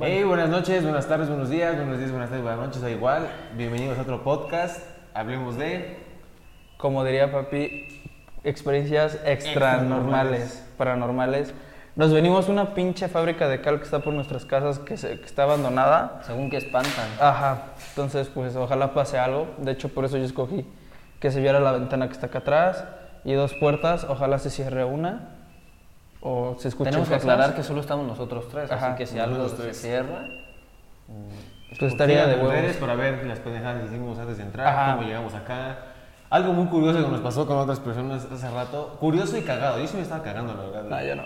Hey, buenas noches, buenas tardes, buenos días, buenos días, buenas tardes, buenas noches, da igual. Bienvenidos a otro podcast. Hablemos de. Como diría papi, experiencias extranormales, paranormales. Nos venimos a una pinche fábrica de cal que está por nuestras casas, que, se- que está abandonada. Según que espantan. Ajá, entonces pues ojalá pase algo. De hecho, por eso yo escogí que se viera la ventana que está acá atrás y dos puertas. Ojalá se cierre una o se Tenemos que cosas. aclarar que solo estamos nosotros tres, Ajá, así que si algo se cierra, Pues estaría de redes huevos. para ver las pendejadas que hicimos antes de entrar, Ajá. cómo llegamos acá. Algo muy curioso que nos pasó con otras personas hace rato. Curioso y cagado. Yo sí me estaba cagando, la verdad. No, yo no.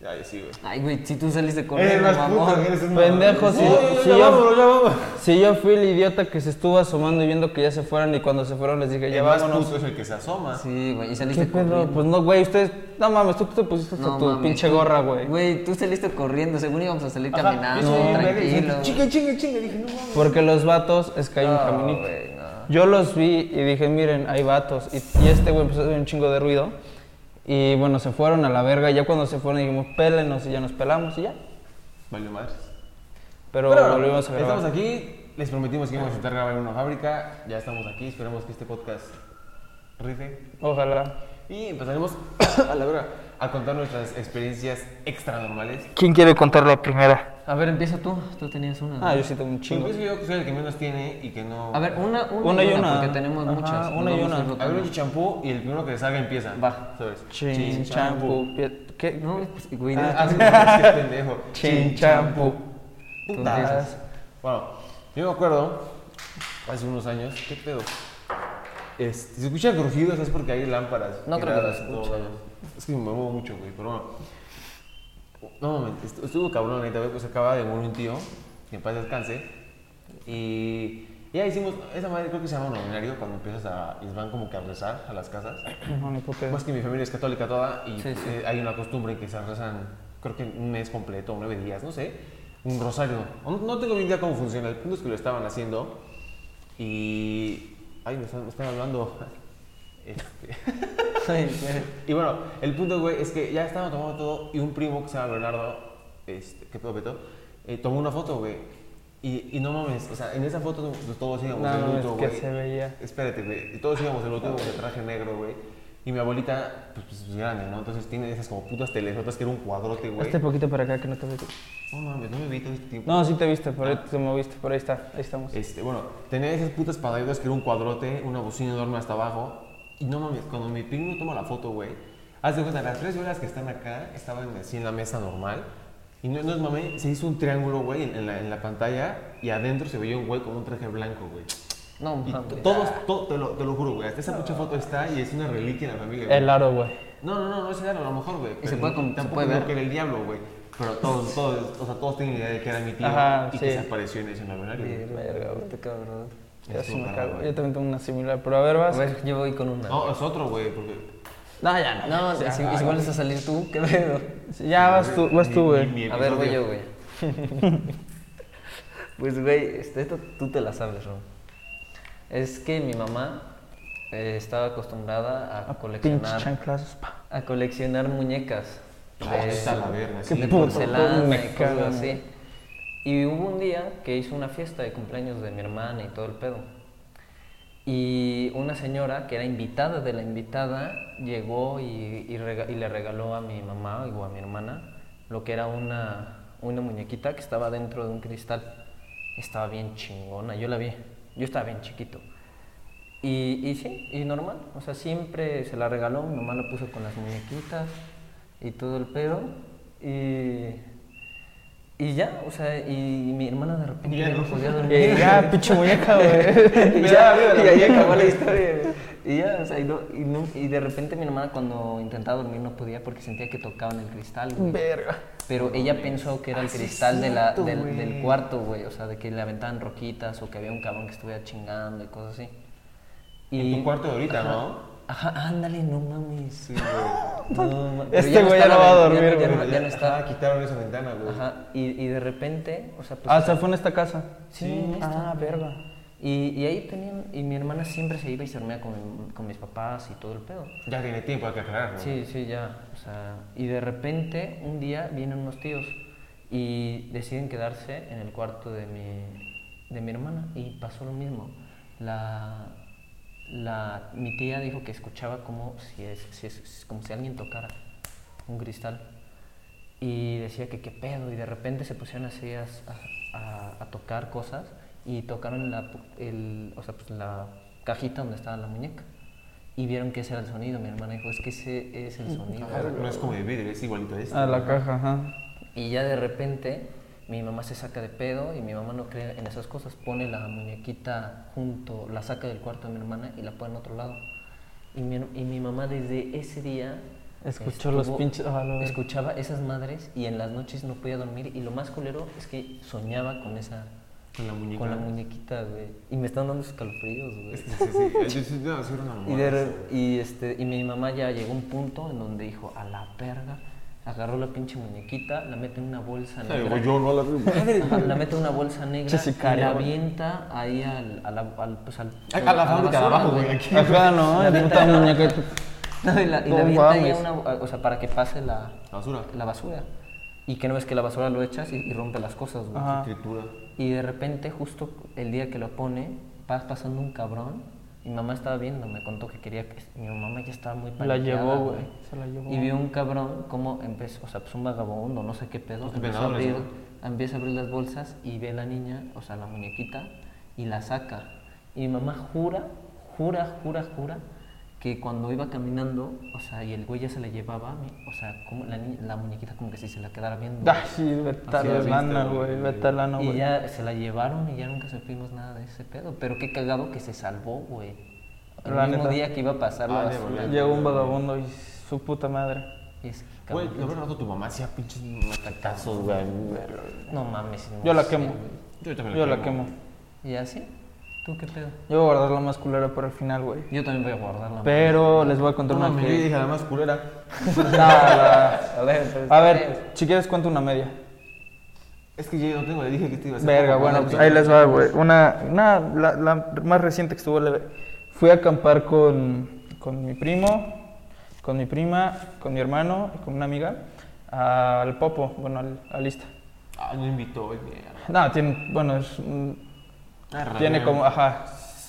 Ya, yo sí, güey. ay güey, si tú saliste Eres corriendo, más mamón. puto, eres Pendejo, si- No, ya, si ya yo- vámonos, ya vámonos. Si yo fui el idiota que se estuvo asomando y viendo que ya se fueran y cuando se fueron les dije, ya El más vámonos. puto es el que se asoma. Sí, güey, y ¿Qué saliste pedo? corriendo. Pues no, güey, ustedes. No mames, tú te pusiste hasta No tu mames, pinche tú- gorra, güey. Güey, tú saliste corriendo, según íbamos a salir Ajá, caminando, yo sí, tranquilo. Chingue, chingue, chingue. Dije, no mames. Porque los vatos es que hay un No, caminito. güey, no. Yo los vi y dije, miren, hay vatos. Y, y este güey empezó a hacer un chingo de ruido. Y bueno, se fueron a la verga. Y ya cuando se fueron dijimos, pélenos y ya nos pelamos y ya. Valió madres. Pero, Pero volvimos a grabar. estamos aquí, les prometimos que íbamos a intentar grabar en una fábrica, ya estamos aquí, esperemos que este podcast rife Ojalá. y empezaremos a la verdad a contar nuestras experiencias extranormales. ¿Quién quiere contar la primera? A ver, empieza tú, tú tenías una. Ah, yo sí tengo un chingo. Empiezo yo soy el que menos tiene y que no... A ver, una, una, Una y una, porque tenemos Ajá, muchas. una y una. A ver un champú y el primero que salga empieza. Va. ¿Sabes? Chin, champú. ¿Qué? No, pues, güey, Ah, no, ah, sí, no, pendejo. Chin, champú. Putas. Bueno, yo me acuerdo, hace unos años, ¿qué pedo? Este, si se escuchan rugidos es porque hay lámparas. No creo que se en. Es que me muevo mucho, güey, pero bueno. No, estu- estuvo cabrón ahorita, güey, pues acaba de morir un tío, que en paz descanse. Y ya hicimos, esa madre creo que se llama novenario, cuando empiezas a, y van como que a rezar a las casas. No. Más que mi familia es católica toda y Sí, sí. eh, hay una costumbre que se rezan, creo que un mes completo, nueve días, no sé, un rosario. No, no tengo ni idea cómo funciona, el punto es que lo estaban haciendo y... Ay, me están, me están hablando. Este. y bueno, el punto, güey, es que ya estaban tomando todo y un primo que se llama Bernardo, este, ¿qué pedo? Eh, tomó una foto, güey. Y, y no mames, o sea, en esa foto pues, todos íbamos No, de luto, es que güey. se veía. Espérate, güey. Todos íbamos de luto, de traje negro, güey. Y mi abuelita, pues, pues, es grande, ¿no? Entonces tiene esas como putas telesotas que era un cuadrote, güey. Este poquito para acá que no te veo. No mames, no me vi todo este tiempo. No, sí te viste, por ahí Ah. te moviste, por ahí está, ahí estamos. Este, bueno, tenía esas putas pantallas que era un cuadrote, una bocina enorme hasta abajo. Y no mames, cuando mi primo toma la foto, güey, haz de cuenta, las tres horas que están acá estaban así en la mesa normal. Y no, no es mame, se hizo un triángulo, güey, en, la, en la pantalla y adentro se veía un güey con un traje blanco, güey. No, mames. to- todos, to- te, lo, te lo juro, güey, hasta esa mucha foto está y es una reliquia en la familia, güey. El aro, güey. No, no, no, no es el aro, a lo mejor, güey. ¿Y se pero puede com- se Tampoco puede creo ver? que era el diablo, güey. Pero todos, todos, o sea, todos tienen idea de que era mi tío Ajá, y que sí. se apareció en ese novenario. güey. Verga, güey. Este cabrón. Ya sí me cago. Yo también tengo una similar, pero a ver, A vas. ver, yo voy con una. No, es otro, güey, porque... No, ya no. No, ya, si, ya, si vuelves a salir tú, ¿qué pedo? Ya vas tú, vas tú, güey. A ver, voy yo, güey. pues, güey, este, esto tú te la sabes, Ron. Es que mi mamá eh, estaba acostumbrada a Pinche coleccionar, a coleccionar muñecas. Ah, de- está la verga, sí. de porcelana y cosas así. Y hubo un día que hizo una fiesta de cumpleaños de mi hermana y todo el pedo. Y una señora que era invitada de la invitada llegó y, y le regaló a mi mamá o a mi hermana lo que era una, una muñequita que estaba dentro de un cristal. Estaba bien chingona, yo la vi. Yo estaba bien chiquito. Y, y sí, y normal. O sea, siempre se la regaló, mi mamá la puso con las muñequitas y todo el pedo. Y, y ya, o sea, y mi hermana de repente Ya no podía dormir. Eh, ya, pinche muñeca, güey. y ya, y ahí acabó la historia. güey. Y ya, o sea, y, no- y, no- y de repente mi hermana cuando intentaba dormir no podía porque sentía que tocaban el cristal, güey. Verga. Pero ella pensó que era el Ah, cristal de la, del, cuarto, güey. O sea, de que le aventaban roquitas o que había un cabrón que estuviera chingando y cosas así. En tu cuarto de ahorita, Ajá. ¿no? Ajá, ándale, no mames. Sí, güey. No, ma- Este güey ya no va a dormir, ya, no, ya no está. Ajá, quitaron esa ventana, güey. Ajá, y, y de repente, o sea, pues. Ah, se fue en esta casa. Sí, en esta. Ah, verga. Y, y ahí tenían, y mi hermana siempre se iba y se dormía con, con mis papás y todo el pedo. Ya tiene tiempo, hay que aclarar, ¿no? Sí, sí, ya. O sea, y de repente, un día vienen unos tíos Y deciden quedarse en el cuarto de mi, de mi hermana y pasó lo mismo. La, la, mi tía dijo que escuchaba como si, es, si es- como si alguien tocara un cristal y decía que qué pedo y de repente se pusieron así a, a- a tocar cosas y tocaron la, el, o sea, pues, la cajita donde estaba la muñeca y vieron que ese era el sonido. Mi hermana dijo, es que ese es el sonido. No es como de vidrio, es igualito a este. A la caja, ajá. Y ya de repente mi mamá se saca de pedo y mi mamá no cree en esas cosas. Pone la muñequita junto, la saca del cuarto de mi hermana y la pone en otro lado. Y mi, y mi mamá desde ese día... Escuchó los pinches- ah. Escuchaba esas madres y en las noches no podía dormir. Y lo más culero es que soñaba con esa... Con la muñeca. Con la muñequita, güey. Y me están dando escalofríos, güey. Sí, sí, sí. Y, de este, y mi mamá ya llegó a un punto en donde dijo, a la verga, agarró la pinche muñequita, la mete en una bolsa negra. güey, yo no la la mete en una bolsa negra y sicario, la avienta ahí al, a la, al, pues al, Ay, a la fábrica de basura, abajo, güey, aquí. Ajá, no, La puta no. muñeca. No, y la, y la avienta ahí una, o sea, para que pase la, La basura. la basura. Y que no ves que la basura lo echas y, y rompe las cosas, güey. Y de repente, justo el día que lo pone, va pasando un cabrón. Mi mamá estaba viendo, me contó que quería que. Mi mamá ya estaba muy La paniqueada, llevó, güey. Se la llevó. Y vio un cabrón como empezó, o sea, pues un vagabundo, no sé qué pedo. Los Empieza a, abrir, empieza a abrir las bolsas y ve a la niña, o sea, la muñequita, y la saca. Y mi mamá jura, jura, jura, jura que cuando iba caminando, o sea, y el güey ya se la llevaba, o sea, como la, la muñequita como que si se la quedara viendo. Ah, sí, vete la lana, güey. Vete a lana, Y güey. ya se la llevaron y ya nunca supimos nada de ese pedo. Pero qué cagado que se salvó, güey. El La mismo neta. día que iba a pasar la Ah, basura. Llegó un vagabundo y su puta madre. Y es que, Güey, lo verdad rato tu mamá hacía pinches matacazos, güey. No mames. no Yo la sé, quemo. Yo también Yo la quemo. ¿Y así? ¿Tú qué pedo? Yo voy a guardar la más culera para el final, güey. Yo también voy a guardarla. Pero les voy a contar No una mames, yo que... dije la más culera. Nada. A ver, A bien. si quieres cuento una media. Es que yo no tengo, le dije que te iba a hacer. Verga, bueno, pues ahí les va, güey. Una, una la, la más reciente que estuvo leve. Fui a acampar con, con mi primo, con mi prima, con mi hermano y con una amiga al Popo, bueno, al, al Ista. Ah, no invitó, güey. No, tiene, bueno, es, un- Ah, tiene como, ajá,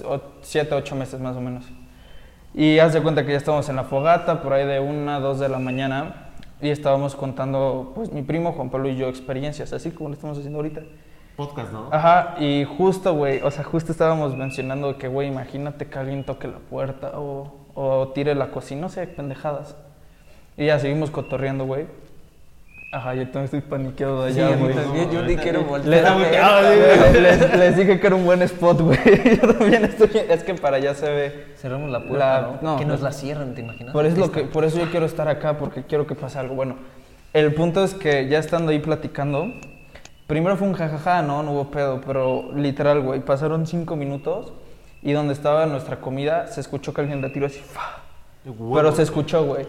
o- siete, ocho meses más o menos. Y haz de cuenta que ya estábamos en la fogata, por ahí de una, dos de la mañana, y estábamos contando, pues mi primo Juan Pablo y yo, experiencias, así como lo estamos haciendo ahorita. Podcast, ¿no? Ajá, y justo, güey, o sea, justo estábamos mencionando que, güey, imagínate que alguien toque la puerta o, o tire la cocina, no sé, pendejadas. Y ya seguimos cotorreando, güey. Ajá, yo también estoy paniqueado de Sí, allá, güey. también, yo ni quiero voltear a ver. les- les- les dije que era un buen spot, güey. Yo también estoy. Es que para allá se ve. Cerramos la puerta, La- ¿no? no, Que nos la cierren, ¿te imaginas? Por eso, lo Esta- que, por eso yo quiero estar acá, porque quiero que pase algo. Bueno, el punto es que ya estando ahí platicando, primero fue un jajaja, no, no hubo pedo, pero literal, güey, pasaron cinco minutos y donde estaba nuestra comida se escuchó que alguien la tiró así, ¡fa! Pero se escuchó, güey.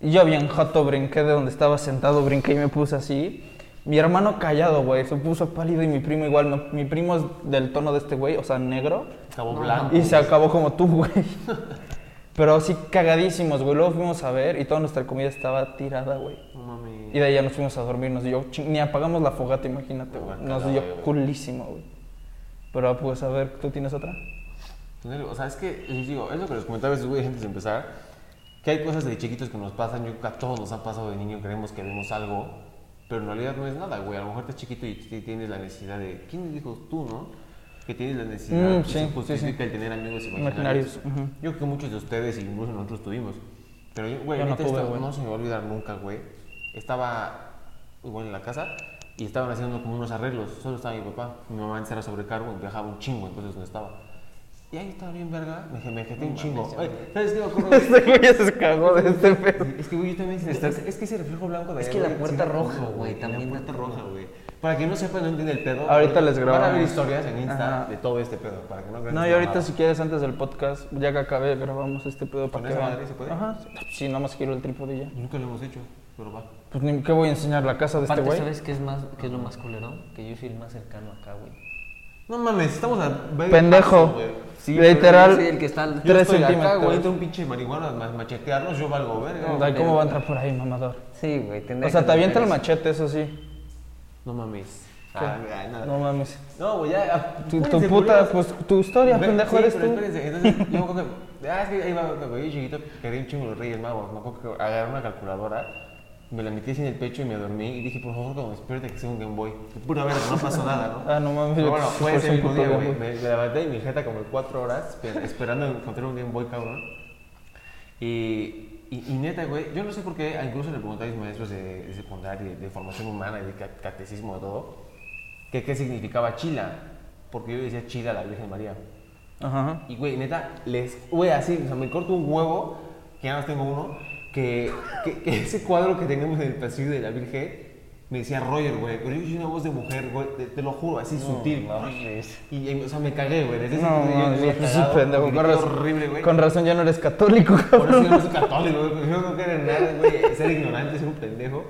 Yo bien joto brinqué de donde estaba sentado, brinqué y me puse así. Mi hermano callado, güey, se puso pálido y mi primo igual. no- mi primo es del tono de este güey, o sea, negro. Acabó blanco. Y se acabó como tú, güey. Pero sí, cagadísimos, güey. Luego fuimos a ver y toda nuestra comida estaba tirada, güey. No. Y de ahí ya nos fuimos a dormir. Nos dio, ni apagamos la fogata, imagínate, güey. Nos dio güey. culísimo, güey. Pero pues a ver, ¿tú tienes otra? O sea, es que, les digo, es lo que les comentaba a veces, güey, antes de empezar, que hay cosas de chiquitos que nos pasan, yo creo que a todos nos ha pasado de niño, creemos que vemos algo, pero en realidad no es nada, güey, a lo mejor estás chiquito y tienes la necesidad de, ¿quién dijo tú, no? Que tienes la necesidad, Mm, que sí, se sí, justifica sí. el tener amigos Imaginarios, imaginarios. ujú. Yo creo que muchos de ustedes, incluso nosotros tuvimos, pero yo, güey, Yo no güey. no se me va a olvidar nunca, güey. Estaba igual en la casa y estaban haciendo como unos arreglos, solo estaba mi papá, mi mamá antes era sobrecargo y viajaba un chingo, entonces no estaba. Y ahí estaba bien verga, me, me jeté un chingo. ¿Sabes qué me acuerdo? güey? Este güey ya se cagó de este pedo. Es que, güey, yo también... Es, es que ese reflejo blanco de Es allá, que la güey, puerta sí, roja, güey, La también puerta da- roja, güey. Para que no sepan, no entienden el pedo. Ahorita les Van a grabamos. ver historias en Insta Ajá. de todo este pedo, para que no crean No, que y es ahorita mamada. si quieres antes del podcast, ya que acabé, grabamos este pedo ¿Con para que esa vean. madre se puede? Ajá, sí, nada más giro el trípode y ya. Nunca lo hemos hecho, pero va. Pues ni qué voy a enseñar la casa de este Aparte, güey. ¿sabes qué es, más, qué es lo más culero? Que yo soy el más cercano acá, güey. No mames, estamos a... Pendejo. paso, güey. Sí, Literal. soy el que está al- Yo Tres estoy acá, centímetros. güey, entra un pinche marihuana a machetearnos, yo valgo verga. Ay, ¿Cómo va a entrar por ahí, mamador? Sí, güey. O sea, te avienta el machete, eso sí. No mames. Ah, nada. No mames. No, güey, ya. ah, Tu, tu puta, pues tu historia, Ve- pendejo, sí, eres pero tú. espérense, entonces yo me acuerdo que, ah, es que ahí va, cuando yo chiquito quería un chingo los Reyes Magos, me acuerdo que agarré una calculadora, me la metí así en el pecho y me dormí y dije, por favor, me despierte que sea un Game Boy. Pura verga, no pasó nada, ¿no? Ah, no mames. Pero bueno, fue ese mismo día, güey. Me, me levanté y mi jeta como cuatro horas esper- esperando encontrar un Game Boy, cabrón. Y, y, y neta, güey, yo no sé por qué, incluso le pregunté a mis maestros de, de secundaria, de, de formación humana y de ca- catecismo de todo, que qué significaba chila. Porque yo decía chila a la Virgen María. Ajá. Y, güey, neta, les. Güey, así, o sea, me corto un huevo, que nada más tengo uno, que, que, que ese cuadro que tenemos en el pasillo de la Virgen me decía Roger, güey. Pero yo soy una voz de mujer, güey, te, te lo juro, así sutil. Y, y, o sea, me cagué, güey. Desde ese No, yo no, pues sí, cagado, pendejo. Con razón, horrible, güey. con razón ya no eres católico, Por eso yo cabrón. no soy católico, güey. Yo no quiero en nada, güey. Ser ignorante, ser un pendejo.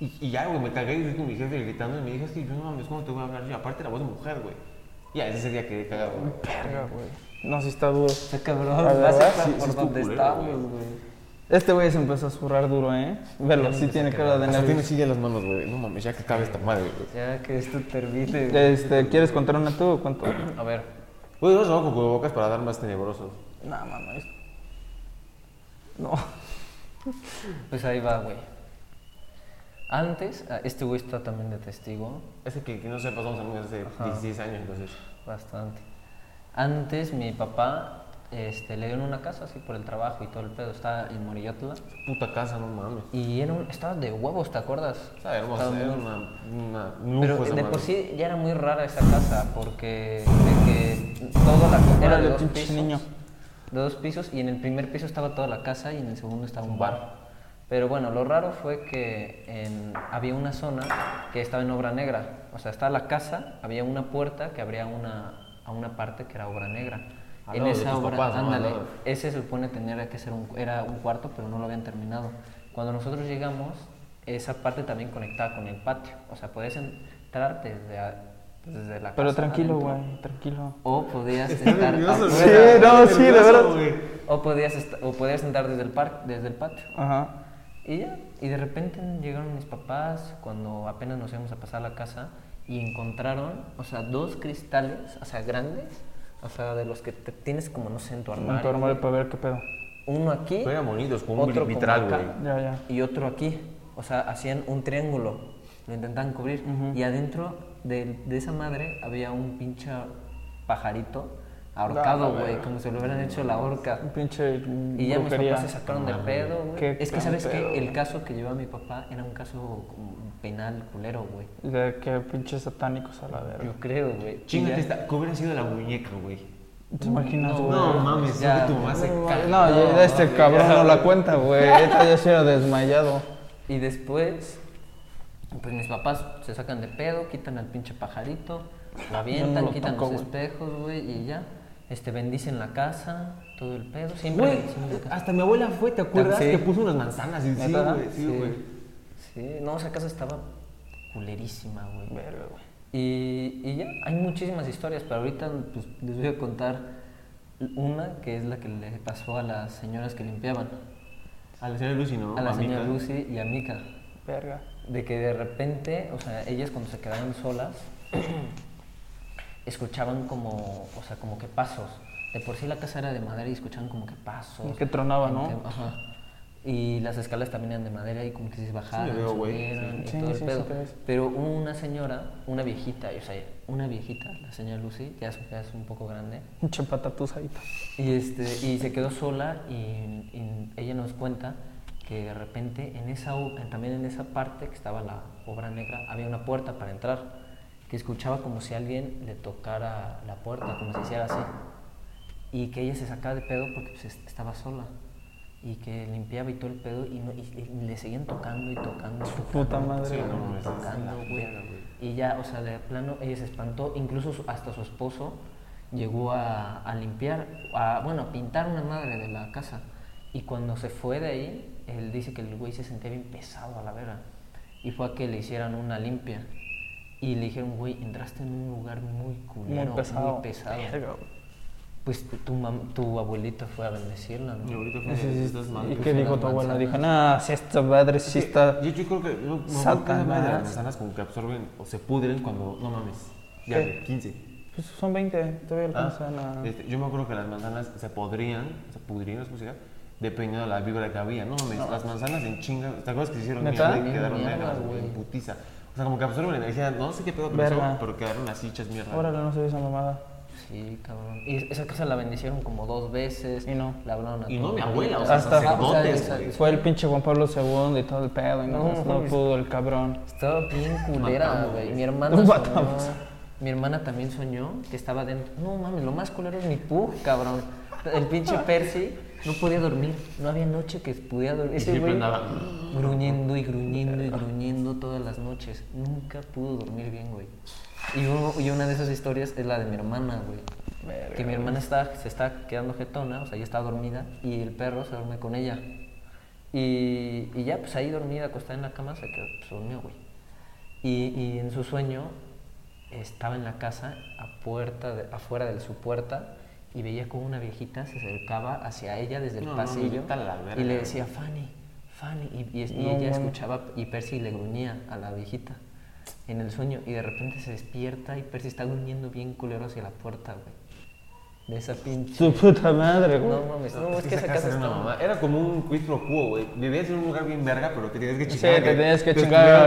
Y, y ya, güey, me cagué y fui con mi jefe gritando y me dijo, es que yo no mames, ¿cómo te voy a hablar? Y aparte la voz de mujer, güey. Ya, ese día quedé cagado, güey. Verga, güey. No, sí está duro. Está cabrón, La verdad, a sí, por sí donde estamos, güey. Este güey se empezó a zurrar duro, ¿eh? Velo, Ya sí tiene cara de Hasta tiene nervios. silla en las manos, güey. No mames, ya que cabe esta madre, güey. Ya que esto termine. güey. Este, ¿quieres contar una tú o cuánto? A ver, Güey, no con cubrebocas para dar más tenebrosos. No, mames. No. pues ahí va, güey. Antes, ah, este güey está también de testigo, Ese que, que no sé, pasamos amigos hace Ajá. 16 años, entonces. bastante. Antes mi papá este, le dieron una casa así por el trabajo y todo el pedo, estaba en Morillotla. Puta casa, no mames. Y era un- estaba de huevos, ¿te acuerdas? Estaba hermosa, era una, una lujo Pero esa de madre. por sí ya era muy rara esa casa porque de que toda la era de dos pisos, niño. de dos pisos y en el primer piso estaba toda la casa y en el segundo estaba un bar. Pero bueno, lo raro fue que en- había una zona que estaba en obra negra. O sea, estaba la casa, había una puerta que abría una, a una parte que era obra negra. Al en lado de esa obra, papás, ándale, ese se supone tener que ser un, era un cuarto, pero no lo habían terminado. Cuando nosotros llegamos, esa parte también conectaba con el patio. O sea, podías entrar desde, a- desde la Pero casa tranquilo, güey, tranquilo. O podías estar nervioso. Sí, no, sí, de verdad. güey. O podías, o podías entrar desde el, par, desde el patio. Ajá. Y ya, y de repente llegaron mis papás cuando apenas nos íbamos a pasar a la casa y encontraron, o sea, dos cristales, o sea, grandes, o sea, de los que te tienes como, no sé, en tu Un armario. armario para ver qué pedo. Uno aquí, Pero eran bonitos, con un otro vitral, güey. Ya, ya. y otro aquí. O sea, hacían un triángulo, lo intentaban cubrir. Y adentro de, de esa madre había un pinche pajarito ahorcado, Ah, güey, como si lo hubieran hecho la horca. Un pinche Y ya mis papás se sacaron de pedo, güey. Es que, ¿sabes qué? El caso que llevaba mi papá era un caso penal culero, güey. De que pinches satánicos a la verga. Yo creo, güey. Chingate ya- esta, que hubiera sido la muñeca, güey. ¿Te imaginas, No, güey? No mames, ya, ya, que tu mamá se No, no, ya este cabrón no la cuenta, güey. Esta ya se ha desmayado. Y después, pues mis papás se sacan de pedo, quitan al pinche pajarito, lo avientan, lo quitan toco, los espejos, güey, y ya. Este, bendicen la casa, todo el pedo. Siempre la casa. hasta mi abuela fue, ¿te acuerdas? Sí. Que puso unas manzanas y sí, güey. Sí, güey. Sí, no, esa casa estaba culerísima, güey. Verga, güey. Y, y ya, hay muchísimas historias, pero ahorita pues, les voy a contar una que es la que le pasó a las señoras que limpiaban. A la señora Lucy, ¿no? A la señora Mica. Lucy y a Mika. Verga. De que de repente, o sea, ellas cuando se quedaban solas, escuchaban como, o sea, como que pasos. De por sí la casa era de madera y escuchaban como que pasos. Que tronaba, ¿no? Gente- Ajá. Y las escalas también eran de madera y como que se bajaban, Sí, güey. subieran y Sí, todo el sí, pedo. sí. Pero una señora, una viejita, o sea, una viejita, la señora Lucy, ya es, ya es un poco grande, Pinche patatuzadita. y, este, y se quedó sola y, y ella nos cuenta que de repente en esa, también en esa parte que estaba la obra negra había una puerta para entrar, que escuchaba como si alguien le tocara la puerta, como si hiciera así. Y que ella se sacaba de pedo porque pues, est- estaba sola. Y que limpiaba y todo el pedo y, no, y, y le seguían tocando y tocando. y Su tocando, puta madre, tocando, no mames, tocando. Y ya, o sea, de plano, ella se espantó, incluso su- hasta su esposo llegó a, a limpiar, a, bueno, a pintar una madre de la casa. Y cuando se fue de ahí, él dice que el güey se sentía bien pesado a la vera. Y fue a que le hicieran una limpia. Y le dijeron, güey, entraste en un lugar muy culero, Muy pesado. muy pesado. Pues tu, tu, mam- tu abuelita fue a bendecirla, Y ¿no? ahorita fue, Sí, sí, estás mal. ¿Y qué dijo tu abuela? Dijo, manzanas. nah, si esta madre sí está... Yo, yo creo que madre de las manzanas como que absorben o se pudren cuando, no mames, ya ¿Qué? de 15. Pues son 20, todavía Ah, alcanzan a... este, yo me acuerdo que las manzanas se podrían, se pudrían, ¿cómo se llama? Dependiendo de la vibra que había. No mames, las manzanas en chinga, ¿te acuerdas que se hicieron ¿Neta? quedaron negras, güey, en putiza? O sea, como que absorben energía, no sé qué pedo Verga. eso, pero quedaron así hechas mierda. Órale, no se ve esa mamada. Sí, cabrón. Y esa casa la bendicieron como dos veces. Y no. La hablaron a Y no mi abuela, o sea, Hasta- sacerdotes, güey. Fue el pinche Juan Pablo II y todo el pedo y no, No, no, pudo el cabrón. Estaba bien culera, güey. Mi hermana Nos soñó. matamos. Mi hermana también soñó que estaba dentro. No mames, lo más culero es mi pug, cabrón. El pinche Percy no podía dormir. No había noche que pudiera dormir. Ese siempre güey andaba. gruñendo y gruñendo y gruñendo todas las noches. Nunca pudo dormir bien, güey. Y, uno- y una de esas historias es la de mi hermana, güey. Que mi hermana está, se está quedando jetona, o sea, ya está dormida, y el perro se duerme con ella. Y, y ya, pues ahí dormida, acostada en la cama, se quedó, se durmió, güey. Y, y en su sueño estaba en la casa, a puerta de- afuera de su puerta, y veía como una viejita se acercaba hacia ella desde el No, pasillo la verga, y le decía, Fanny, Fanny, y, y- y No, ella escuchaba, y Percy le gruñía a la viejita en el sueño, y de repente se despierta y Percy está gruñendo bien culero hacia la puerta, güey. De esa pinche... Su puta madre, güey. No mames, no, es que esa casa era una está... mamá. Era como un quid pro quo, güey. Vivías en un lugar bien verga, pero te tenías que Sí, chingar. te tenías que chingar a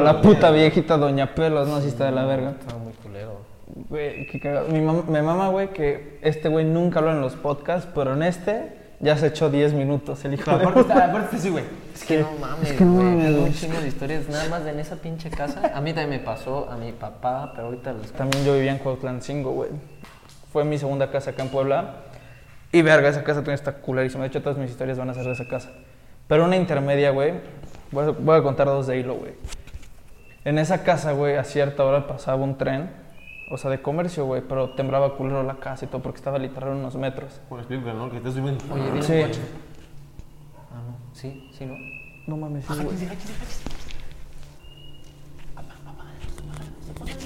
la, a puta viejita Doña Pelos, no, si está de la verga. Estaba muy culero. Güey, qué cagado. Mi mamá, me mama, güey, que este güey nunca habla en los podcasts, pero en este ya se echó 10 minutos, el hijo de aparte está, aparte así, güey. Es que no mames, es que no güey, mames, tengo un chingo de historias nada más de en esa pinche casa. A mí también me pasó, a mi papá, pero ahorita les También yo vivía en Cuautlancingo, güey. Fue mi segunda casa acá en Puebla. Y verga, esa casa también está culerísima. De hecho, todas mis historias van a ser de esa casa. Pero una intermedia, güey. Voy a, voy a contar dos de hilo, güey. En esa casa, güey, a cierta hora pasaba un tren. O sea, de comercio, güey. Pero temblaba culero la casa y todo porque estaba literal a unos metros. Por explico, ¿no? Que estás subiendo. Oye, viene Sí. un coche. Ah, no. Sí, sí, ¿no? No mames, sí, güey.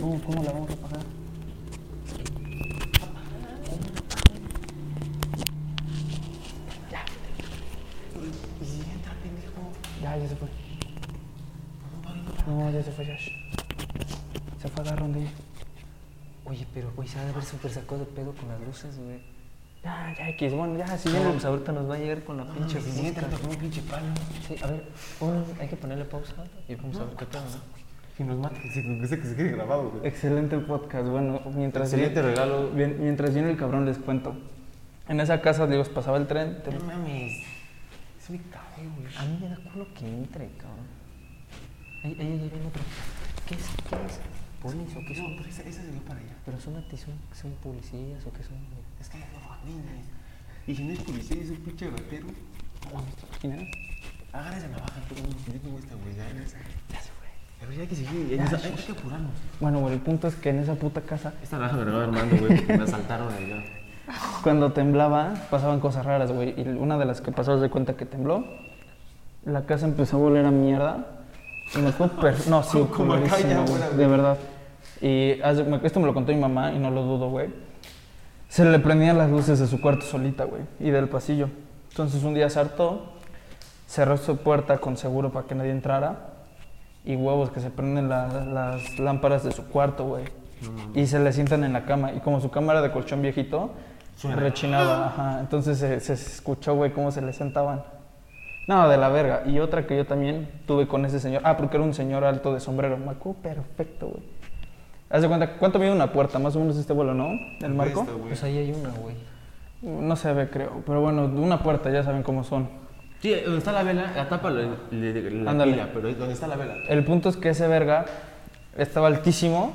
No, ¿cómo la vamos a pagar? Ya, ya se fue. No, ya se fue, ya. Se fue a dar rondilla. Oye, pero güey, se ha de haber súper sacado de pedo con las luces, güey. Ya, ya, X. Bueno, ya, si Sí, viene. vamos, ahorita nos va a llegar con la pinche Siguiente, música. con un pinche palo. Sí, a ver, pon- hay que ponerle pausa y vamos a ver qué pedo, ¿no? Si nos mata, que se, que se, que se quede grabado, güey. Excelente podcast. Bueno, mientras. Excelente viene- regalo. bien- mientras viene el cabrón, les cuento. En esa casa, digo, pasaba el tren. te- No mames. Es mi cabrón, güey. A mí me da culo que entre, cabrón. Ahí, ahí, ahí viene otro. ¿Qué es? ¿Qué es? ¿Polis o qué son? No, pero esa, esa se dio para allá. ¿Pero son son, son policías o qué son? Es que no mames. Y si no es policía, es un pinche ratero. ¿Quién era? Agarra esa navaja, pero no, yo tengo esta, güey. Ya, ya se fue. Pero ya hay que seguir, ya, hay, hay que apurarnos. Bueno, güey, el punto es que en esa puta casa, Esta navaja me regaló Armando, güey, porque me asaltaron allá. cuando temblaba, pasaban cosas raras, güey. Y una de las que pasó, de cuenta que tembló, la casa empezó a voler a mierda. Y me fue per... No, sí, Como acá ya, güey, güey. de verdad. Y esto me lo contó mi mamá y no lo dudo, güey. Se le prendían las luces de su cuarto solita, güey, y del pasillo. Entonces un día se hartó, cerró su puerta con seguro para que nadie entrara. Y huevos que se prenden la- las lámparas de su cuarto, güey. Y se le sientan en la cama. Y como su cama era de colchón viejito, Suena. rechinaba. Ajá. Entonces se, se escuchó, güey, cómo se le sentaban. No, de la verga. Y otra que yo también tuve con ese señor. Ah, porque era un señor alto de sombrero. Me acuerdo perfecto, güey. Haz de cuenta, ¿cuánto mide una puerta? Más o menos este vuelo, ¿no? El marco. Esta. Pues ahí hay una, güey. No se ve, creo. Pero bueno, una puerta, ya saben cómo son. Sí, donde está la vela, la tapa la, la, la Ándale. pila, pero donde está la vela. El punto es que ese verga estaba altísimo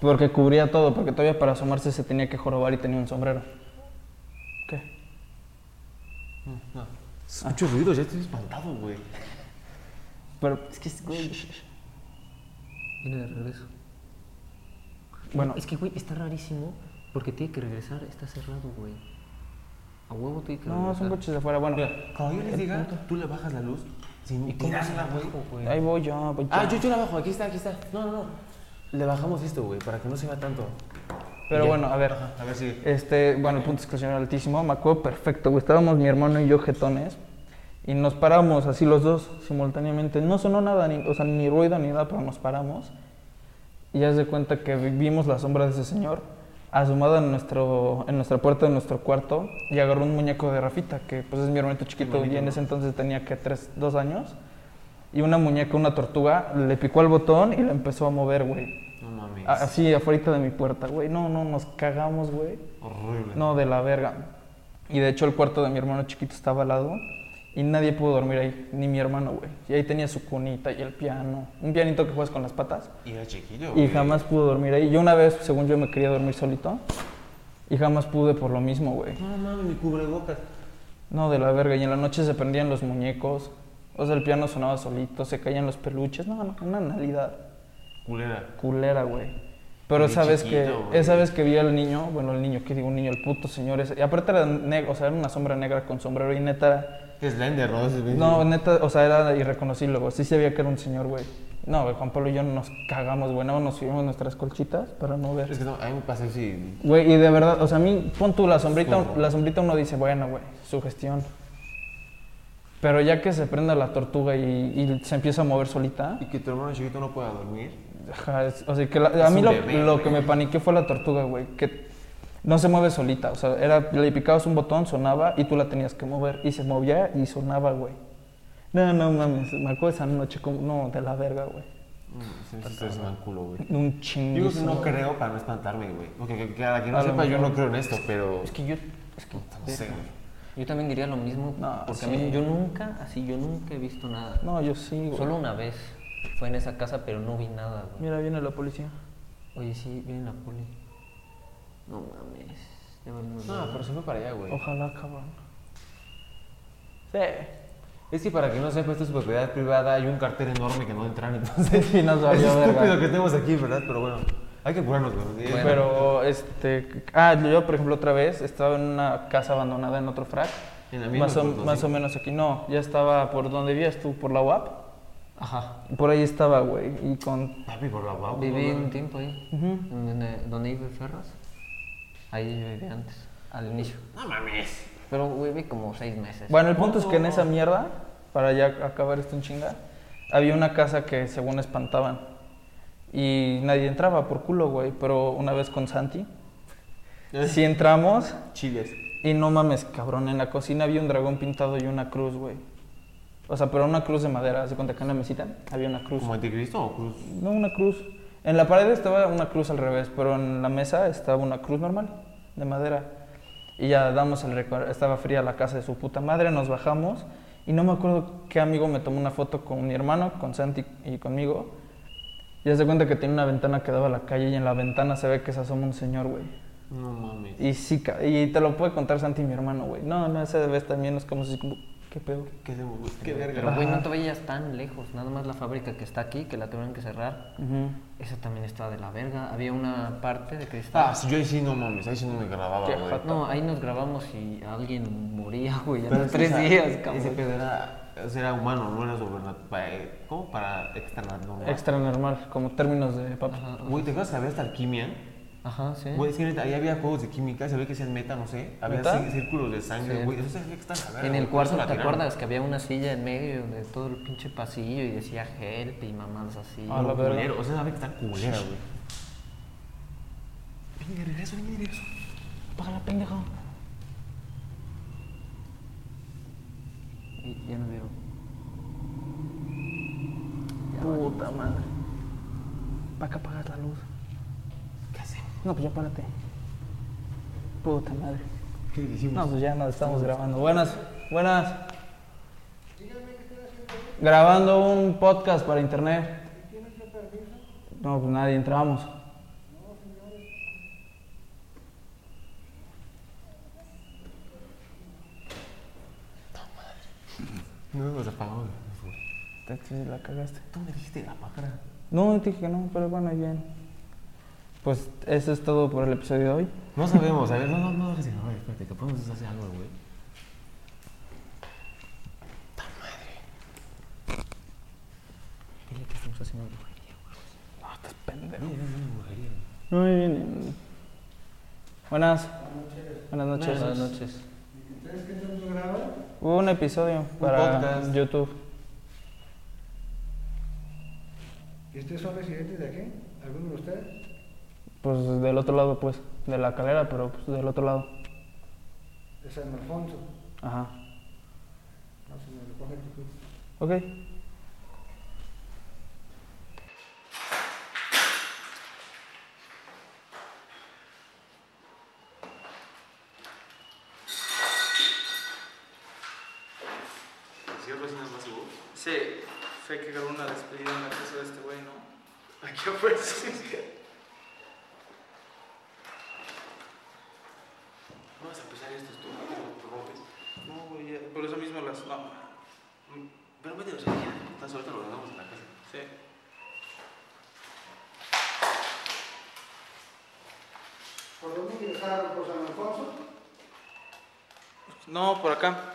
porque cubría todo, porque todavía para asomarse se tenía que jorobar y tenía un sombrero. ¿Qué? No. Escucho ruidos, ya estoy espantado, güey. Pero, Es que, es- güey. Viene de regreso. Bueno, Es que, güey, está rarísimo porque tiene que regresar. Está cerrado, güey. A huevo tiene que no, regresar. son coches de afuera. Bueno, Mira, cuando yo les diga, tú le bajas la luz sin ¿Y cómo se tirarla, la güey. ahí voy yo, voy yo. Ah, yo, yo la bajo, aquí está, aquí está. No, no, no. Le bajamos esto, güey, para que no se vea tanto. Pero Ya. bueno, a ver. A ver si. Este, bueno, el punto de exclusión era altísimo. Me acuerdo perfecto, güey. Estábamos mi hermano y yo jetones. Y nos paramos así los dos simultáneamente. No sonó nada, ni, o sea, ni ruido ni nada, pero nos paramos. Y ya se cuenta que vimos la sombra de ese señor asomado en, nuestro, en nuestra puerta de nuestro cuarto y agarró un muñeco de Rafita, que pues es mi hermanito chiquito y en ese entonces tenía que tres, dos años. Y una muñeca, una tortuga, le picó al botón y la empezó a mover, güey. No mames. Así, afuera de mi puerta, güey. No, no, nos cagamos, güey. Horrible. No, de la verga. Y de hecho el cuarto de mi hermano chiquito estaba al lado y nadie pudo dormir ahí, ni mi hermano, güey. Y ahí tenía su cunita y el piano, un pianito que juegas con las patas. Y era chiquillo. Y güey. jamás pudo dormir ahí. Yo una vez, según yo, me quería dormir solito y jamás pude por lo mismo, güey. No mames, mi cubrebocas. No, de la verga. Y en la noche se prendían los muñecos. O sea, el piano sonaba solito, se caían los peluches. No, no, una nalidad Culera. culera, güey. Pero esa vez que, güey. esa vez que vi al niño, bueno, el niño, ¿qué digo? Un niño, el puto señor ese. Y aparte era negro, o sea, era una sombra negra con sombrero y neta Que es Slender, ¿no? No, neta, o sea, era irreconocible, güey. Sí sabía que era un señor, güey. No, güey, Juan Pablo y yo nos cagamos, güey. No, nos subimos nuestras colchitas para no ver. Es que no, a mí me pasa así. Güey, y de verdad, o sea, a mí, pon tú la sombrita, la sombrita uno dice, bueno, güey, su gestión. Pero ya que se prenda la tortuga y, y se empieza a mover solita, Y que tu hermano chiquito no pueda dormir. Ajá, es- o sea, que la- a mí lo, bebé, lo que me paniqué fue la tortuga, güey, que no se mueve solita, o sea, era, le picabas un botón, sonaba y tú la tenías que mover y se movía y sonaba, güey. No, no mames, me acuerdo esa noche como, no, de la verga, güey. Mm, Sí, sí, es un culo, güey. Un Digo que chinguísimo. no creo para no espantarme, güey. Porque que, que, a quien no A sepa, yo no creo en esto, pero. Es que yo, es que, No sé, güey. yo también diría lo mismo, No, porque a sí. mí yo nunca, así, yo nunca he visto nada. No, yo sí, güey. Solo una vez fue en esa casa, pero no vi nada, güey. Mira, viene la policía. Oye, sí, viene la poli. No mames. Ya valimos No, pero se fue para allá, güey. Ojalá, cabrón. Sí. Es que para quien no sepa, esto es propiedad privada. Hay un cartel enorme que no entran, entonces. Sí, nos Es valió estúpido verga. que tenemos aquí, ¿verdad? Pero bueno, hay que apurarnos, güey. Bueno. Pero, este... Ah, yo, por ejemplo, otra vez estaba en una casa abandonada en otro frac. En la misma Más o, más o menos aquí. No, ya estaba por donde vivías tú, por la UAP. Ajá. Por ahí estaba, güey. Y con... Papi, por la. Viví un tiempo ahí. Ujú. Donde, donde iba Ferras. Ahí yo viví antes, al inicio. No mames. Pero güey, viví como seis meses. Bueno, el punto es que en esa mierda, para ya acabar esto en chinga, había una casa que según espantaban. Y nadie entraba por culo, güey. Pero una vez con Santi, sí entramos Chiles. y no mames, cabrón. En la cocina había un dragón pintado y una cruz, güey. O sea, pero una cruz de madera. ¿Se cuenta que en la mesita había una cruz? ¿Como anticristo o cruz? No, una cruz. En la pared estaba una cruz al revés, pero en la mesa estaba una cruz normal, de madera. Y ya damos el recuerdo. Estaba fría la casa de su puta madre, nos bajamos. Y no me acuerdo qué amigo me tomó una foto con mi hermano, con Santi y conmigo. Y se cuenta que tiene una ventana que daba a la calle y en la ventana se ve que se asoma un señor, güey. No mames. Y sí, y te lo puede contar Santi y mi hermano, güey. No, no, esa vez también es como si, como, ¿qué pedo? ¿Qué güey? Qué verga. Pero güey, no te vayas tan lejos. Nada más la fábrica que está aquí, que la tuvieron que cerrar. Esa también estaba de la verga. Había una parte de cristal. Ah, sí, yo ahí sí no mames. Ahí sí no me grababa, güey. No, ahí nos grabamos y alguien moría, güey, que tres esa- días, Ese cabrón. pedo era, era humano, no era sobrenatural. ¿Cómo? Para extranormal. Extra normal, como términos de papi. Ajá, Güey, ¿te acuerdas que había hasta alquimia? Ajá, sí. Güey, es que neta, ahí había juegos de química, se ve que hacían meta, no sé. Había ¿Neta?cí- círculos de sangre, Sí. güey. Eso se veía que están a ver, En el cuarto, la ¿te acuerdas que había una silla en medio de todo el pinche pasillo y decía help y mamadas así? Ah, la No, O sea, sabe que está culera, güey. Venga, regreso, venga, regreso. Págala, pendejo. Y ya nos vieron. Puta madre. ¿Para qué apagas la luz? No, pues ya párate. Puta madre. ¿Qué hicimos? No, pues ya nos estamos grabando. Buenas, buenas. Grabando un podcast para internet. No, pues nadie entramos. No hemos apagado. Te- la cagaste. Tú me dijiste la pájara. No, dije que no, pero bueno, bien. Pues eso es todo por el episodio de hoy. No sabemos, a ver, no, no, no de grabar, espérate, que podemos hacer algo, güey. Dile que estamos haciendo brujería, güey. No, estás pendejo. Brujería. No, bien, bien. Buenas. Buenas noches. Buenas noches. ¿Ustedes qué tanto graban? Hubo un episodio para podcast. YouTube. ¿Y ustedes son residentes de aquí? ¿Alguno de ustedes? Pues del otro lado, pues. De la calera, pero pues del otro lado. De San Alfonso. Ajá. No se me recoge. Ok. Sí, fue que grabó una despedida en la casa de este güey, ¿no? Aquí ofrece. No vas a empezar esto, tú no te rompes. No, güey, ya- por eso mismo las. No. Pero métenos aquí, estás ahorita lo grabamos en la casa. Sí. ¿Por dónde ingresaron? ¿Por San Alfonso? No, por acá.